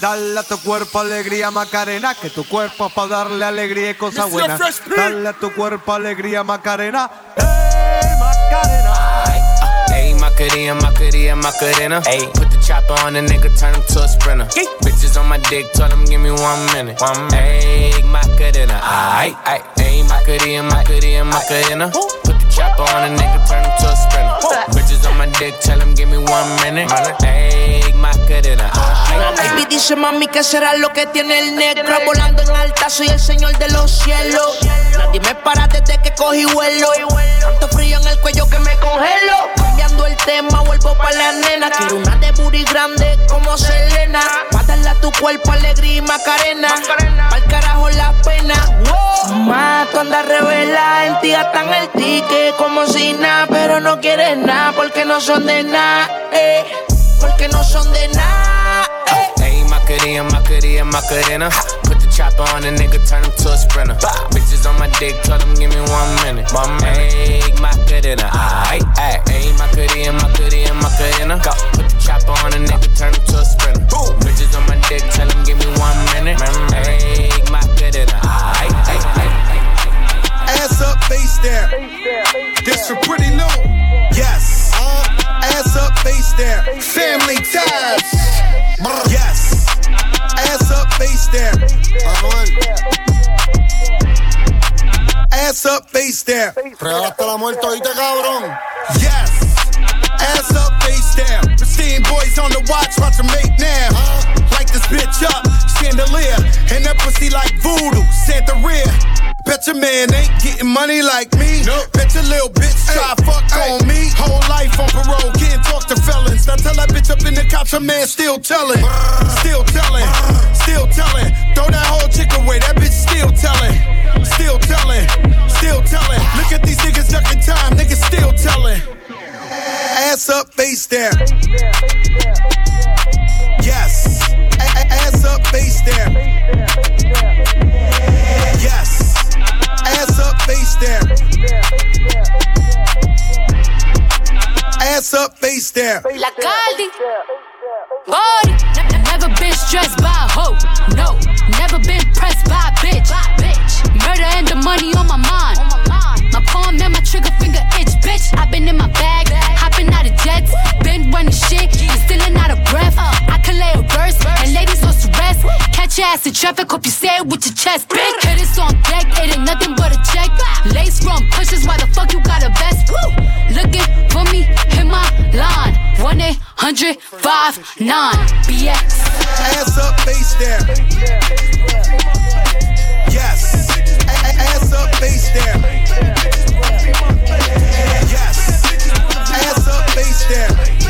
Dale a tu cuerpo alegría Macarena, que tu cuerpo es para darle alegría y cosas buenas. Dale a tu cuerpo alegría Macarena. ¡Hey Macarena! Hey, Macarena, Macarena, Macarena. Hey, put the chopper on the nigga, turn him to a sprinter. Bitches on my dick, tell him give me one minute. One minute. Hey, Macarena. Ay, ay, hey, Macarena, Macarena, Macarena. Chopper on the nigga, turn him to a sprinter. Bitches on my dick, tell him give me one minute. Hey, Macarena. Baby dice mami que será lo que tiene el negro Volando en alta soy el señor de los cielos. Nadie me para desde que cogí vuelo. Tanto frío en el cuello que me congelo. Cambiando el tema vuelvo pa' la nena. Quiero una de booty grande como Selena. Pa' darle a tu cuerpo alegría y macarena. Pa'l carajo la pena. Mato anda revela en ti gastan el ticket como si nada Pero no quieres nada porque no son de nada eh, Porque no son de nada eh. Hey, Macarena, Macarena, Macarena. Put the chopper on the nigga, turn him to a sprinter. Bitches on my dick, tell him give me one minute. One minute. Hey, Macarena. Ay, ay, hey, Macarena, Macarena, Macarena. Put the chopper on the nigga, turn him to a sprinter. Bitches on my dick, down. Regalaste la muerte ahorita, cabrón. Yes. Ass up, face down. Pristine boys on the watch, watch them make now. Uh-huh. Light this bitch up, chandelier. And that pussy like voodoo, Santeria. Bet your man ain't getting money like me. Nope. Bet your little bitch try fuck on me. Whole life on parole, can't talk to felons. Now tell that bitch up in the cops, her man still telling. Still telling, still telling. Throw that whole chick away, that bitch still telling. Still telling, still telling. Look at these niggas ducking time, niggas still telling. Ass up, face down. Yes. Ass up, face down. Yes. Ass up, face down. Ass up, face down. La Caldi. Body. Never been stressed by a ass in traffic, hope you say it with your chest, bitch. Hit it on deck, it ain't nothing but a check. Lace from pushes, why the fuck you got a vest? Woo! Looking for me, hit my line. 1 800 59 BX. Ass up, face down. Yes. Ass up, face down. Yes. Ass up, face down.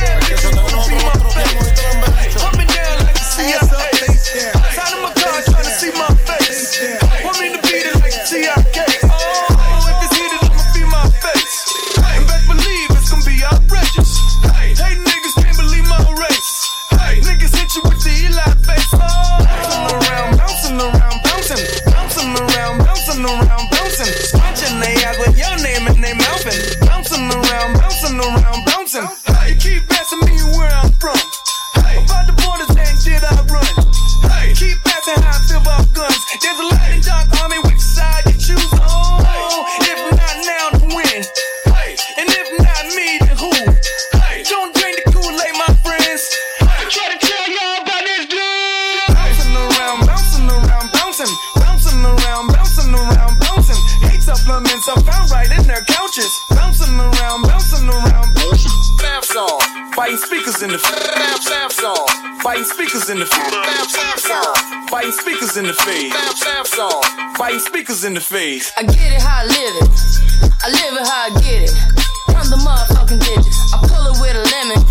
Fighting speakers in the face. I get it how I live it. I live it how I get it. Run the motherfucking digits. I pull it with a lemon.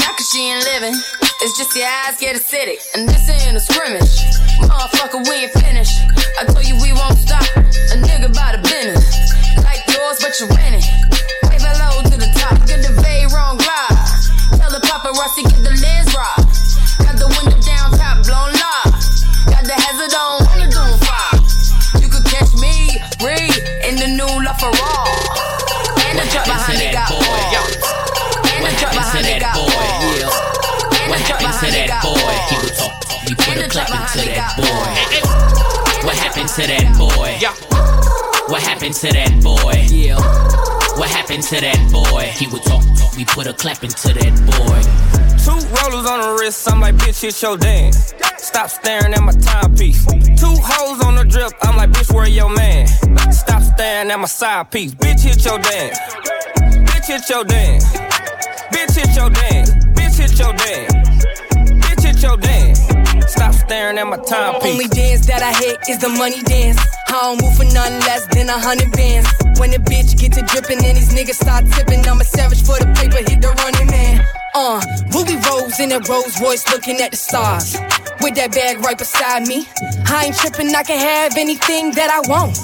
Not cause she ain't living. It's just your eyes get acidic. And this ain't a scrimmage. Motherfucker, we ain't talk, he to that boy? What happened to that boy? What happened to that boy? Yeah. What happened to that boy? He would talk, talk, we put a clap into that boy. Two rollers on the wrist, I'm like, bitch, hit your dance. Stop staring at my timepiece. Two hoes on the drip, I'm like, bitch, where your man? Stop staring at my side piece. Bitch, hit your dance. Bitch, hit your dance. Bitch, hit your dance. Bitch, hit your dance. Bitch, hit your dance. Stop staring at my timepiece. Only dance that I hit is the money dance. I don't move for nothing less than a hundred bands. When the bitch get to dripping and these niggas start tipping, I'm a savage for the paper, hit the running man. Uh, Ruby Rose in a Rolls Royce looking at the stars. With that bag right beside me. I ain't tripping, I can have anything that I want.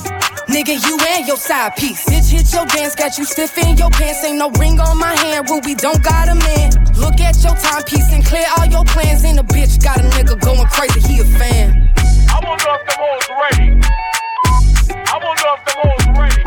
Nigga, you and your side piece. Bitch, hit your dance, got you stiff in your pants. Ain't no ring on my hand, Ruby don't got a man. Look at your timepiece and clear all your plans. And a bitch got a nigga going crazy, he a fan. I wonder if them hoes ready. I wonder if them hoes ready.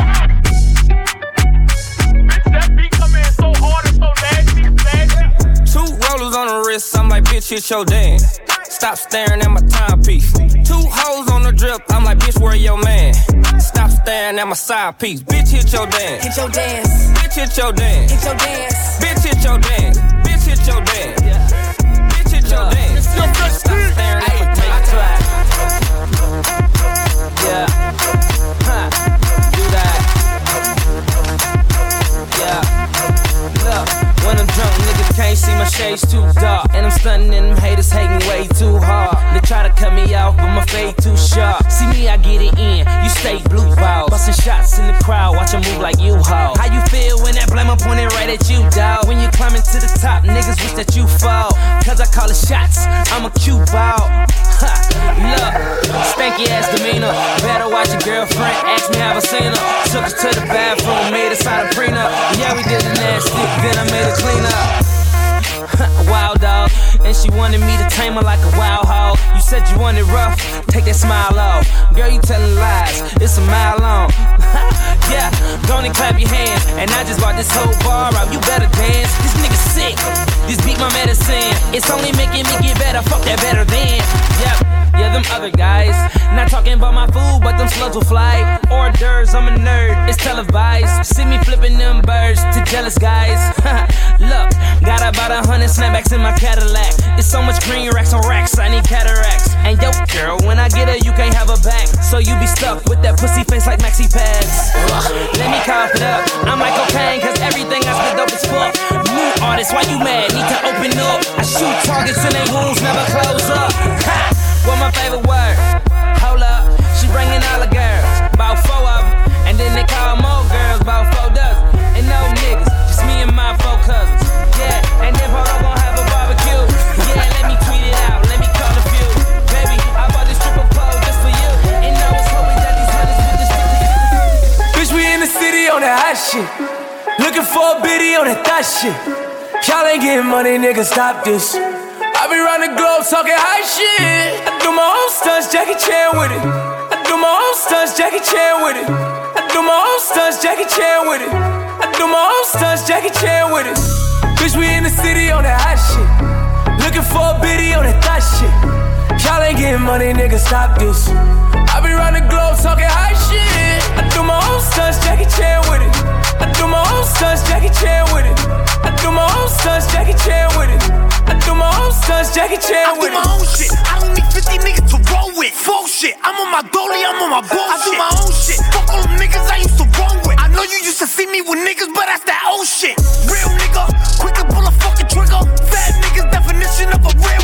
Bitch, that beat come in so hard and so nasty, nasty. Two rollers on the wrist, I'm like, bitch, hit your dance. Stop staring at my timepiece. Two hoes on the drip, I'm like, bitch, where your man? Stop staring at my side piece. Bitch, hit your dance. Hit your dance, Bitch, hit your dance. hit your dance. Bitch, hit your dance. Bitch, hit your dance. Bitch, hit your dance. Can't see my shades too dark. And I'm stunning and them haters hating way too hard. They try to cut me off, but my fade too sharp. See me, I get it in. You stay blue balls. Busting shots in the crowd, watch 'em move like you haul. How you feel when that blame I'm pointing right at you, dog? When you climbing to the top, niggas wish that you fall. Cause I call it shots, I'm a cue ball. Ha, look, stanky ass demeanor. Better watch your girlfriend, ask me how I seen her. Took her to the bathroom, made us sign a prenup. Yeah, we did the nasty, then I made her clean up. wild dog. And she wanted me to tame her like a wild hog. You said you wanted rough, take that smile off. Girl, you telling lies, it's a mile long. yeah, go and clap your hands. And I just bought this whole bar out, you better dance. This nigga sick, this beat my medicine. It's only making me get better, fuck that better than. Yep. Yeah, them other guys. Not talking about my food, but them slugs will fly. Hors d'oeuvres, I'm a nerd, it's televised. See me flipping them birds to jealous guys. Look, got about a hundred snapbacks in my Cadillac. It's so much green racks on racks, I need cataracts. And yo, girl, when I get her, you can't have her back. So you be stuck with that pussy face like maxi pads. Let me cough it up. I'm like cocaine, cause everything I spit dope as fuck. New artist, why you mad? Need to open up. I shoot targets and they wounds never close up. Ha! What my favorite word? Hold up, she bringing all the girls, about four of them, and then they call more girls, about four dozen. And no niggas, just me and my four cousins. Yeah, and then Polo gon' have a barbecue. Yeah, let me tweet it out, let me call a few. Baby, I bought this triple pole just for you. And I was hoping that these hunters would just Bitch, we in the city on that hot shit. Looking for a biddy on that thot shit. Y'all ain't getting money, nigga, stop this. I be round the globe talking high shit. I do my own stunts, Jackie Chan with it. Do my own stunts, Jackie Chan with it. I do my own stunts, Jackie Chan with it. I do my own stunts, Jackie Chan with it. Bitch, we in the city on that hot shit. Looking for a biddy on that thot shit. Getting money, nigga, stop this. I be round the globe talking high shit. I do my own stunts, Jackie Chan with it. I do my own stunts, Jackie Chan with it. I do my own stunts, Jackie Chan with it. I do my own stunts, Jackie Chan with it. I do my own shit. I don't need 50 niggas to roll with. Full shit. I'm on my dolly, I'm on my bullshit. I do my own shit. Fuck all them niggas I used to roll with. I know you used to see me with niggas, but that's that old shit. Real nigga, quick to pull a fucking trigger. Fat niggas, definition of a real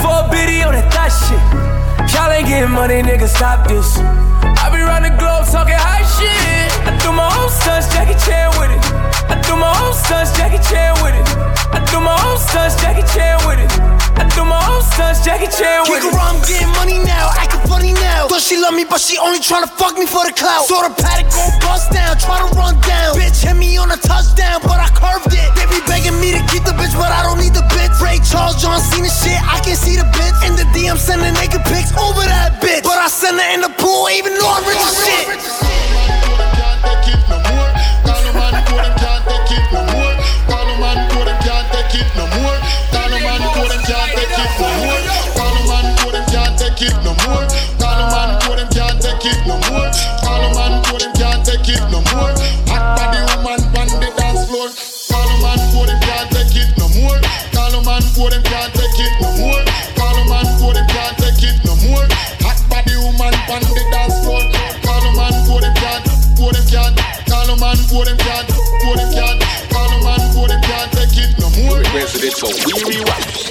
for a biddy on that thot shit. Y'all ain't getting money, nigga, stop this. I be round the globe talking high shit. I do my own stunts, Jackie Chan with it. I do my own stunts, Jackie Chan with it. I do my own stunts, Jackie Chan with it. I do my own stunts, Jackie Chan with Kick around, I'm getting money now, acting funny now. Thought she love me, but she only tryna fuck me for the clout. Saw the paddock go bust down, try to run down. Bitch hit me on a touchdown, but I curved it. They be begging me to keep the bitch, but I don't need the bitch. Ray Charles, John Cena shit, I can see the bitch. In the DM, sending naked pics over that bitch. But I send her in the pool, even though I'm rich as shit. So we wives.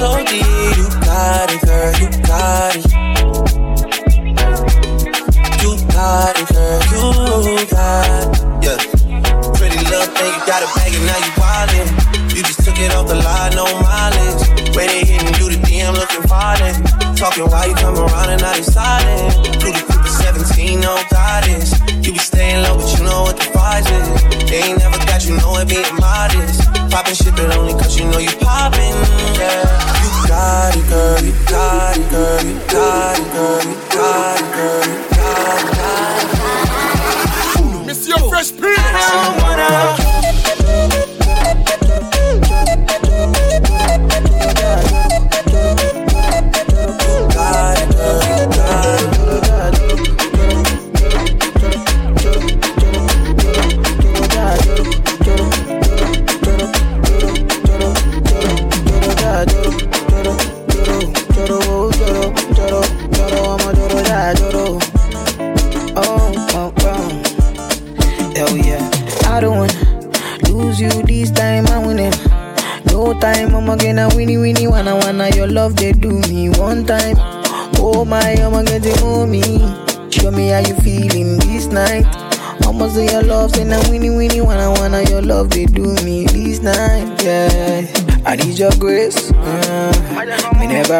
So deep.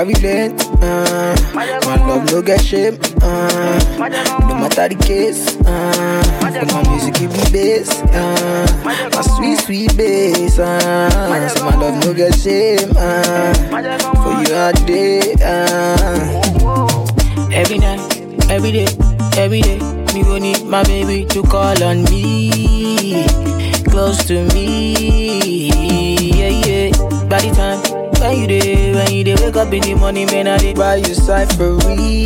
Me relent. Uh, my love no get shame. Uh, no matter the case. Uh, my music give me bass. Uh, my sweet sweet bass. Uh, so my love no get shame. Uh, for you all day. Uh. Every night, every day, every day, me go need my baby to call on me, close to me, yeah yeah. The time when you day, when you wake up in the morning, man, I dey buy you cyphery,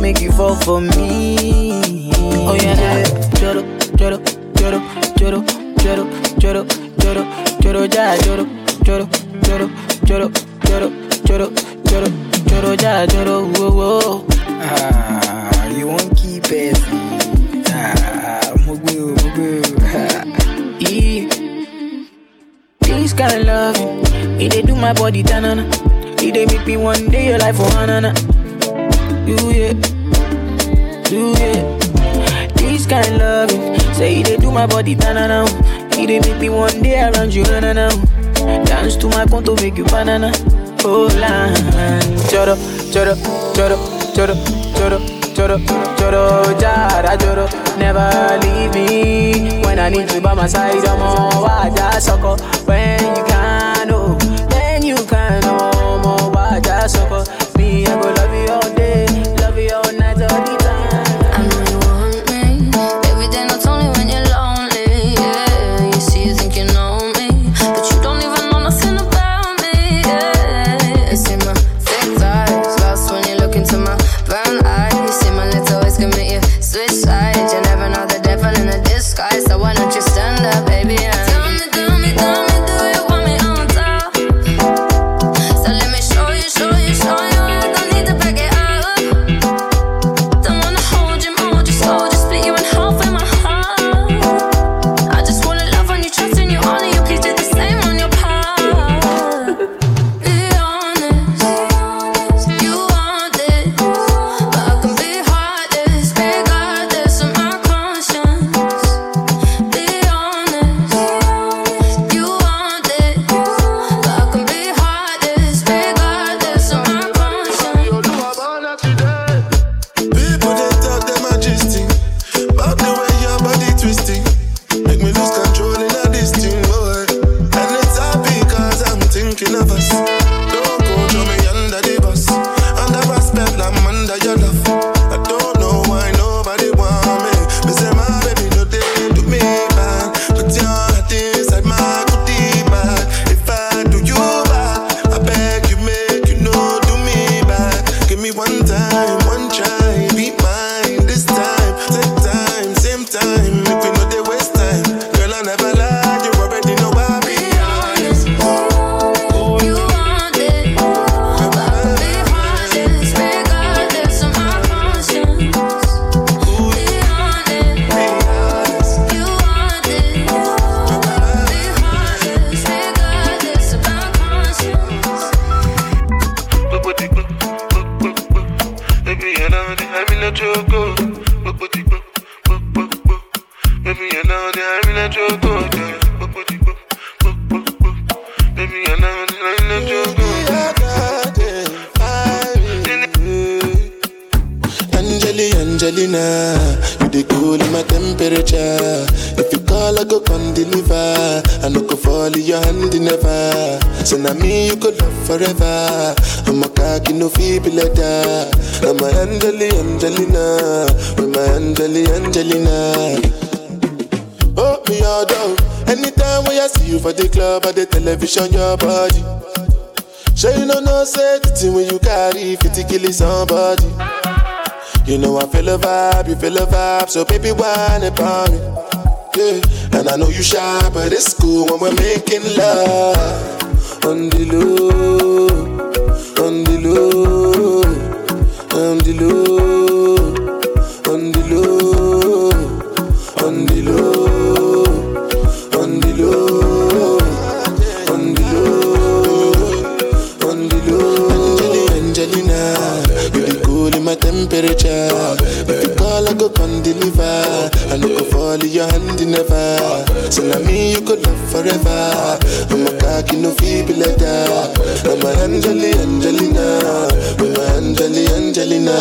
make you fall for me. Oh yeah, yeah. Joro, joro, joro, joro, joro, joro, joro, joro, ja, joro, joro, joro, joro, joro, joro, joro, joro, ja, joro, whoa, whoa. Ah, you won't keep it. Ah. Yeah. This kind of love, it they do my body tanana. It they make me one day your life for hanana. You yeah, you yeah. This kind of loving, say it they do my body tanana. It they make me one day around you na na na. Dance to my conto make you banana. Oh la, choro, choro, choro, choro, choro, choro, choro, jara, choro. Never leave me when I need you by my side. I'm on waja soko when you can, somebody. You know I feel a vibe, you feel a vibe, so baby whine about me. Yeah, and I know you shy, but it's cool when we're making love on the low, in your hand never. So now me you could love forever. I'm a cocky no feeble letter. I'm a Angeli Angelina, I'm a Angeli Angelina.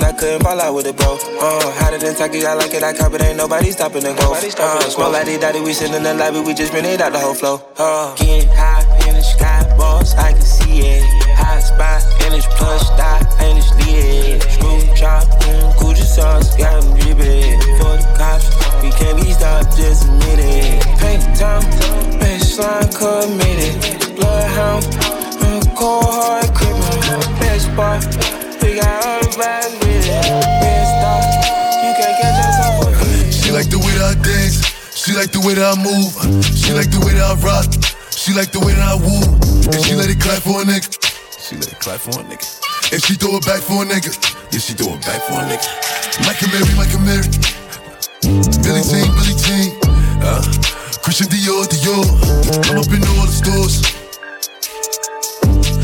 Joshua. I couldn't fall out with it, bro. Uh, hotter than Taki, I like it, I cop it, ain't nobody stopping the go. Uh, smoke like daddy, we sitting in the lobby, we just been it out the whole flow. Uh, getting high in the sky, boss, I can see it. Hot spot, and it's plush, dot, and it's lit. Screw drop, mm, Gucci sauce, got them dripping. For the cops, we can't be stopped, just admit it. Paint the town, baseline committed. Bloodhound, hard criminal. Best spot, we got all the vibes with it. Best stop. She like the way that I dance. She like the way that I move. She like the way that I rock. She like the way that I woo. And she let it clap for a nigga. She let it clap for a nigga. And she throw it back for a nigga. Yeah, she throw it back for a nigga. Mike and Mary, Mike Mary. Billy Jean, Billy Jean. Uh, Christian Dior, Dior. I'm up in all the stores.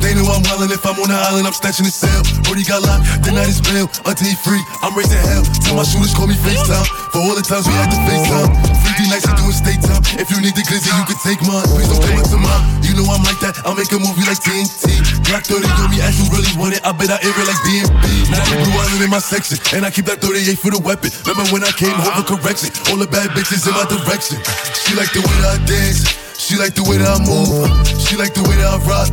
they know I'm wildin'. If I'm on the island, I'm snatching the cell. Brody got locked, the night is bail. Until he free, I'm raising hell. Tell my shooters call me FaceTime. For all the times we had to FaceTime. 50 nights to doing state time. If you need the glizzy, you can take mine. Please don't come up to mine. You know I'm like that. I'll make a movie like TNT. Black 30 on me, as you really want it. I bet I air it like DMB. Now the blue in my section. And I keep that 38 for the weapon. Remember when I came home for correction? All the bad bitches in my direction. She like the way that I dance. She like the way that I move. She like the way that I rock.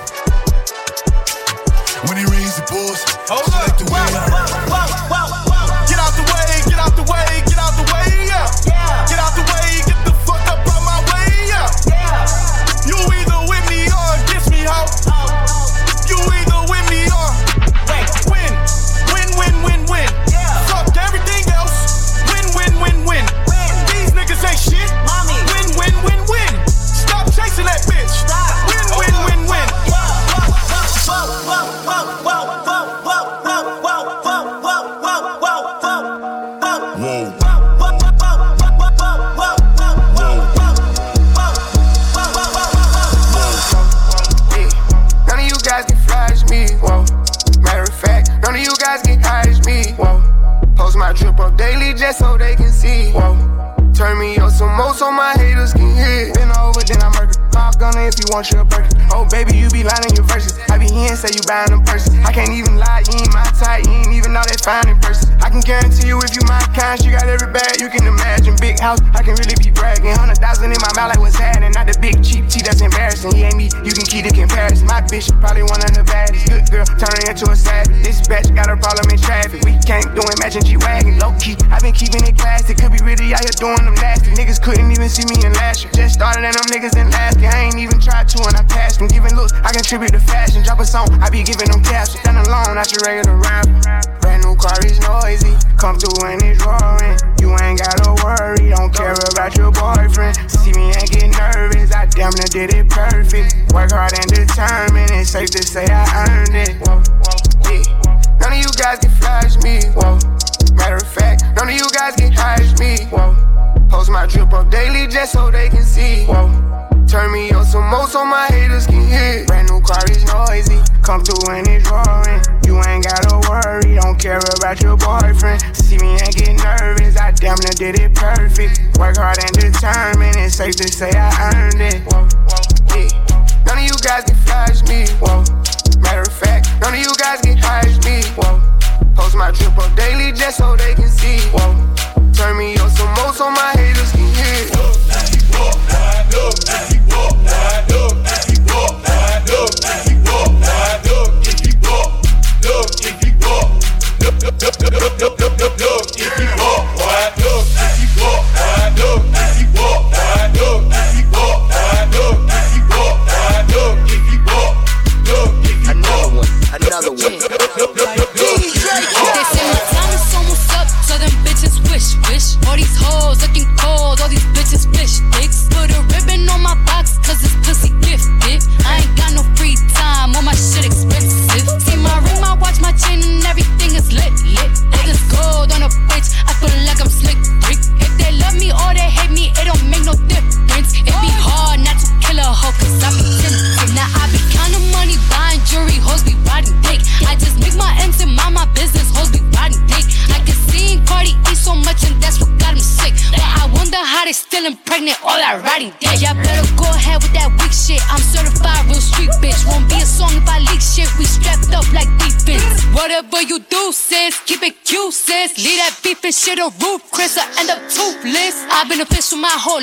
When it rains, it. Hold up. like the way. Get out the way, get out the way, get out the way, yeah. Get out the way, want. Oh, baby, you be lying in your verses. I be here and say you buying them purses. I can't even lie, you ain't my type, you ain't even know that fine in person. I can guarantee you if you my kind, she got every bag you can imagine. Big house, I can really be bragging. Hundred thousand in my mouth, like what's happening? Not the big cheap tea that's embarrassing. He ain't me, you can keep the comparison. My bitch probably one of the baddest. Good girl, turning into a savage. This bitch got a problem in traffic. We can't do it, matching G wagon. Low key, I been keeping it classy. Could be really out here doing them nasty. Niggas couldn't even see me in last year. Just started and them niggas in last year. I ain't even tried to and I passed them. Giving looks, I contribute to fashion. Drop a song, I be giving them caps. Stand alone, not your regular rapper. Brand new car is noisy. Come through and it's roaring. You ain't gotta worry, don't care about your boyfriend. See me and get nervous, I damn near did it perfect. Work hard and determined, it's safe to say I earned it. Yeah. None of you guys can flash me. Whoa. Matter of fact, none of you guys can hide me. Whoa. Post my drip up daily just so they can see. Whoa. Turn me up some more so my haters can hear. Brand new car is noisy. Come through and it's roaring. You ain't gotta worry, don't care about your boyfriend. See me and get nervous, I damn near did it perfect. Work hard and determined, it's safe to say I earned it. Whoa, whoa, yeah. None of you guys can flash me. Whoa. Matter of fact, none of you guys can hide me. Whoa. Post my drip up daily just so they can see. Whoa. Turn me up some more so my haters can hear. Another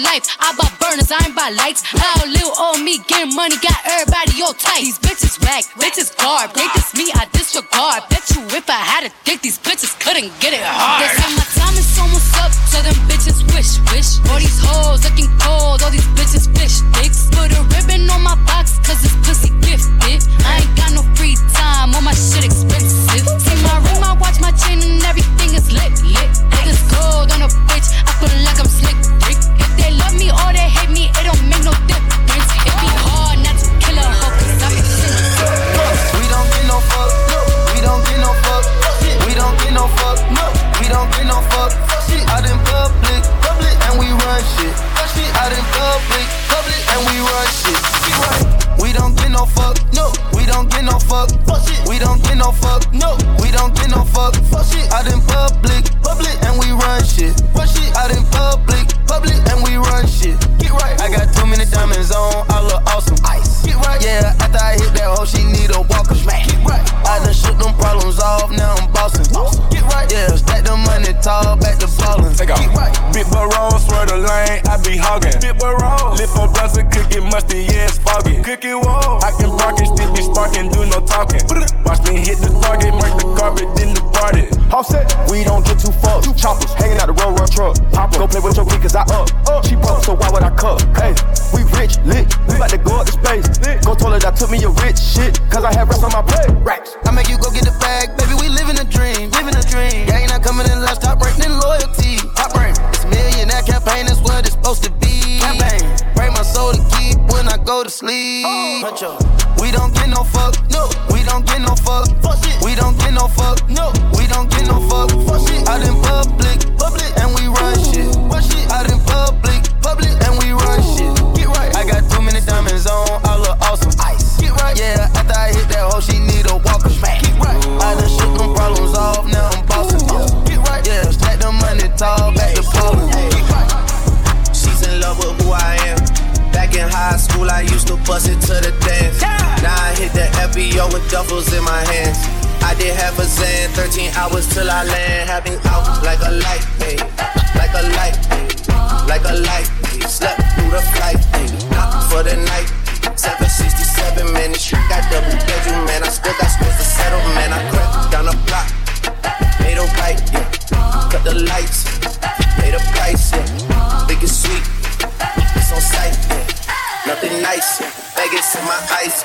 life. I buy burners, I ain't buy lights. How little old me getting money got everybody all tight. These bitches whack, bitches garb. They diss me, I disregard. Bet you if I had a dick, these bitches couldn't get it hard. Target, mark the carpet, then the party. Offset, we don't get too fucked. Choppers hanging out the road, road truck. Pop go play with your weed, cause I up. up. She broke, so why would I cut? Hey, we rich, lit. We about to go up to space. Go told her that took me a rich shit, cause I had rest on my plate. Racks. I make you go get the bag, baby. We living a dream, living a dream. Yeah, ain't not coming in last, top breaking loyalty. Top rank. It's a millionaire campaign, that's what it's supposed to be. Go to sleep. Oh. We don't get no fuck, no. We don't get no fuck. We don't get no fuck, no. We don't get no fuck. Out in public, public, and we run shit. Out in public, public, and we run shit. Get right. I got too many diamonds on, I look awesome. Ice. Get right. Yeah, after I hit that hoe, she need a walker. Get right. I done shook them problems off, now I'm bossing. Get right. Yeah, stack the money tall, back to right. She's in love with who I am. In high school, I used to bust it to the dance. Now I hit the FBO with duffels in my hands. I did half a Xan, 13 hours till I land. Me out like a light, ayy. Like a light, ayy. Like a light, ayy. Slept through the flight, ayy. Not for the night. 767 man, this shit got double bedroom, man. I still got space to settle, man. I crept down the block, made a right, yeah. Cut the lights, nice, yeah. Vegas in my ice.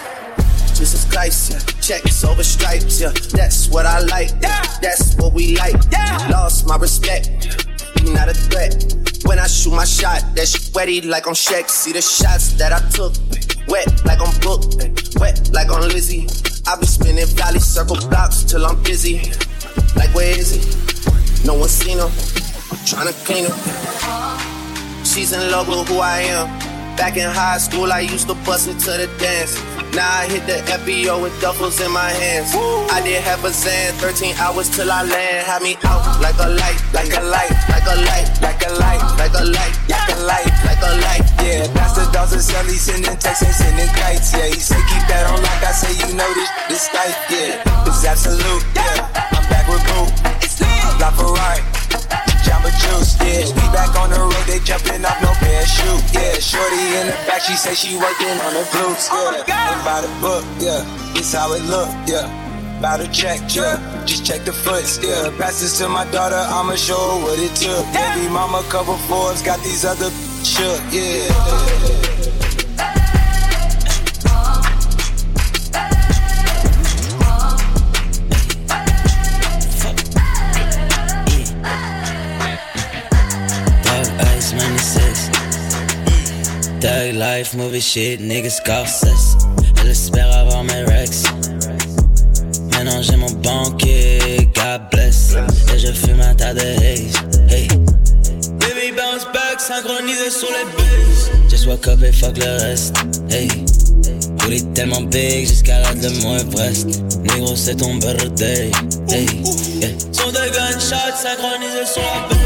Jesus Christ, yeah. Checks over stripes, yeah. That's what I like, yeah. That's what we like. Yeah. Lost my respect, you not a threat. When I shoot my shot, that shit wetty like on Shaq. See the shots that I took, wet like on Book, wet like on Lizzie. I be spinning valley circle blocks till I'm busy. Like where is he? No one seen him. I'm Tryna clean him. She's in love with who I am. Back in high school, I used to bust it to the dance. Now I hit the FBO with duffels in my hands. I did half a Zan, 13 hours till I land. Had me out like a light, like a light, like a light, like a light, like a light, like a light, like a light. Yeah, that's the dogs and Sally sending texts and sending kites. Yeah, he say keep that on like I say, you know this, this tight. Yeah, it's absolute. Yeah, I'm back with Boo. It's La Ferrari. Jamba Juice, yeah. We back on the road, they jumping off no parachute, yeah. Shorty in the back, she say she working on the glutes, oh yeah. And by the book, yeah. This how it look, yeah. About to check, yeah. Just check the foots, yeah. Pass this to my daughter, I'ma show her what it took. Baby mama cover Forbes, got these other shook, yeah. Life, movie shit, niggas Scorsese. Elle avoir mes rex. Maintenant j'ai mon banquier, God bless. Et je fume un tas de haze. Baby bounce back, synchronisé sur les bases. Just woke up et fuck le reste. Hey. Booty tellement big jusqu'à la de mon Everest. Négro, c'est ton birthday. Hey. Son de gunshots synchronisé sur la base.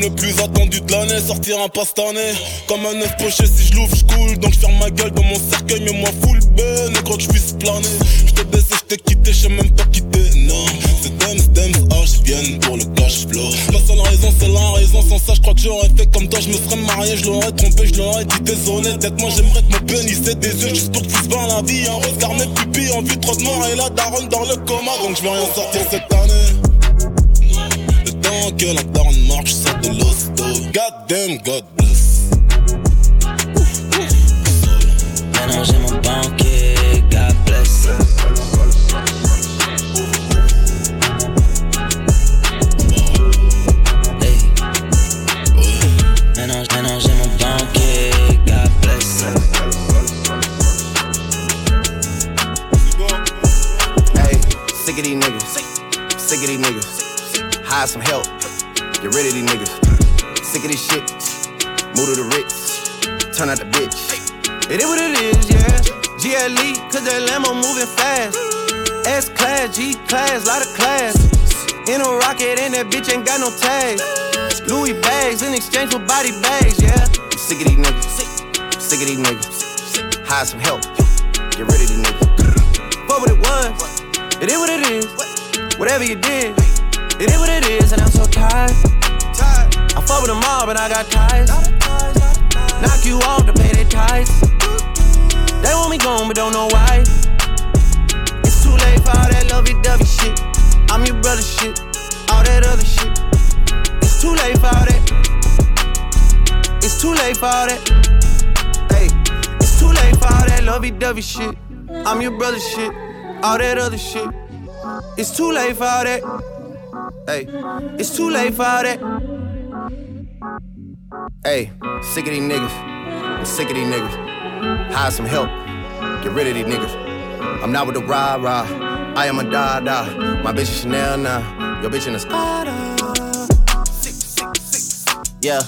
Le plus attendu de l'année sortira pas cette année. Comme un œuf poché, si je l'ouvre, je coule. Donc je ferme ma gueule dans mon cercueil, mais moi full ben. Et quand je puisse planer, je t'ai baissé, je t'ai quitté, je même pas quitté. Non, c'est Dems, Dems, H viennent pour le cash flow. La seule raison, c'est la raison. Sans ça, je crois que j'aurais fait comme toi. Je me serais marié, je l'aurais trompé, je l'aurais dit désolé. Peut-être moi, j'aimerais que pénis ait des yeux juste pour que tu la vie. Un regard, mes pupilles, en vue trop de mort et la daronne dans le coma. Donc je vais rien sortir cette année. Que la marche, de. God damn, God bless. Hire some help. Get rid of these niggas. Sick of this shit. Move to the Ritz. Turn out the bitch. It is what it is, yeah. GLE, cause that Lambo moving fast. S class, G class, lot of class. In a rocket, and that bitch ain't got no tags. Louis bags in exchange for body bags, yeah. I'm sick of these niggas. Sick of these niggas. Hire some help. Get rid of these niggas. Fuck what it was. It is what it is. Whatever you did, it is what it is, and I'm so tired. I fuck with them all, but I got ties. Knock you off to pay their ties. They want me gone, but don't know why. It's too late for all that lovey-dovey shit. I'm your brother shit. All that other shit. It's too late for all that. It's too late for all that. Hey, it's too late for all that lovey-dovey shit. I'm your brother shit. All that other shit. It's too late for all that. Hey, it's too late for all that. Hey, sick of these niggas. I'm sick of these niggas. Hire some help. Get rid of these niggas. I'm not with the rah rah. I am a da da. My bitch is Chanel now. Your bitch in a Spada. Yeah,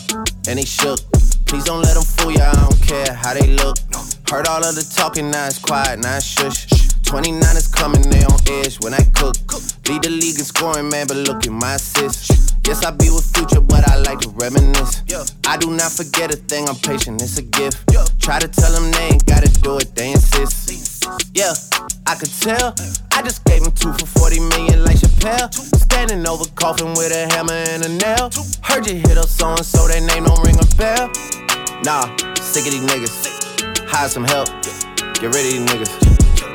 and they shook. Please don't let them fool ya. I don't care how they look. Heard all of the talking, now it's quiet, now it's shush. 29 is coming, they on edge when I cook. Lead the league in scoring, man, but look at my assists. Yes, I be with future, but I like to reminisce. I do not forget a thing, I'm patient, it's a gift. Try to tell them they ain't gotta do it, they insist. Yeah, I could tell. I just gave him two for 40 million like Chappelle. Standing over coffin with a hammer and a nail. Heard you hit up so and so, that name don't ring a bell. Nah, sick of these niggas. Hire some help. Get rid of these niggas.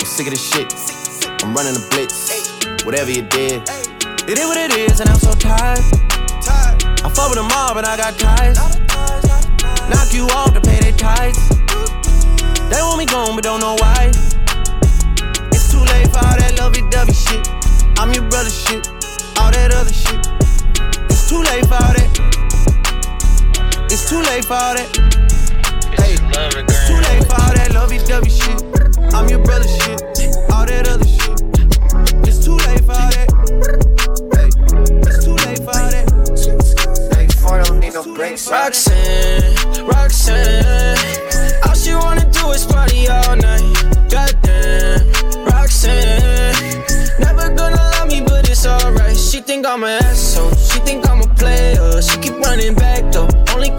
Sick of this shit. I'm running a blitz. Whatever you did. It is what it is, and I'm so tired. I fuck with them all, but I got ties. Knock you off to pay their ties. They want me gone, but don't know why. It's too late for all that lovey-dovey shit. I'm your brother shit. All that other shit. It's too late for all that. It's too late for all that. Hey, it's too late for all that lovey-dovey shit. I'm your brother shit. All that other shit. It's too late for all that. Hey, it's too late for all that. Hey, boy, don't need no breaks. Roxanne, Roxanne, all she wanna do is party all night. Goddamn, Roxanne, never gonna love me, but it's alright. She think I'm an asshole, she think I'm a player. She keep running back though, only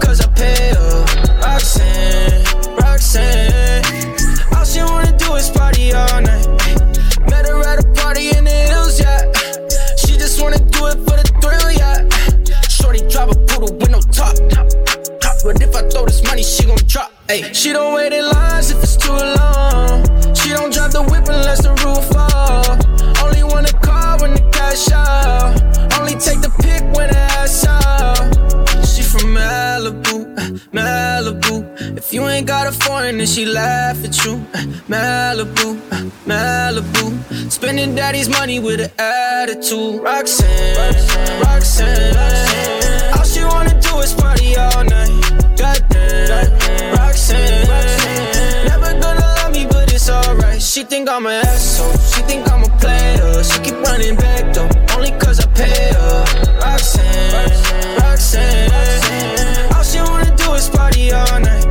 the attitude. Roxanne, Roxanne, Roxanne. All she wanna do is party all night. Goddamn, Roxanne. Roxanne. Never gonna love me, but it's alright. She think I'm an asshole. She think I'm a player. She keep running back though, only cause I pay her. Roxanne, Roxanne. Roxanne. Roxanne. All she wanna do is party all night.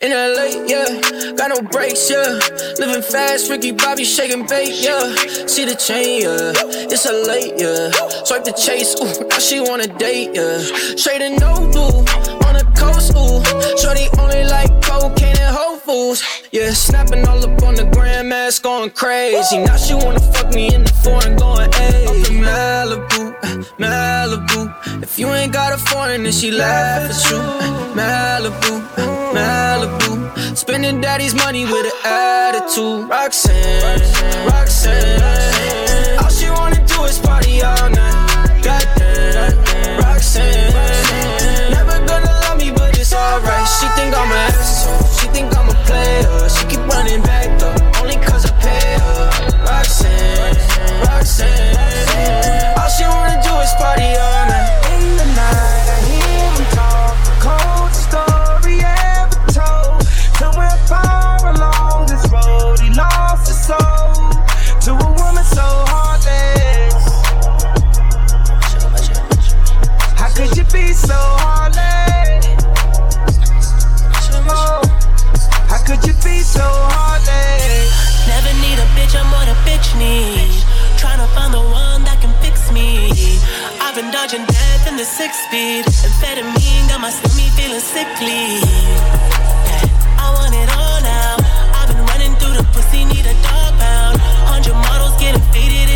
In LA, yeah got no brakes, yeah. Living fast, Ricky Bobby shaking bait, yeah. See the chain, yeah. It's a late, yeah. Swipe the chase, ooh, now she wanna date, yeah. Straight and no blue, on the coast, ooh. Shorty only like cocaine and Whole Foods, yeah. Snapping all up on the grandmas, going crazy. Now she wanna fuck me in the foreign, going, hey. Malibu, Malibu. If you ain't got a foreign, then she laugh at you. Malibu, Malibu. Spending daddy's money with an attitude. Roxanne, Roxanne. All she wanna do is party all night. Goddamn, Roxanne. Never gonna love me, but it's alright. She think I'm an asshole. She think I'm a player. She keep running dodging death in the six speed. Amphetamine got my stomach feeling sickly. Yeah, I want it all now. I've been running through the pussy, need a dog pound. Hundred models getting faded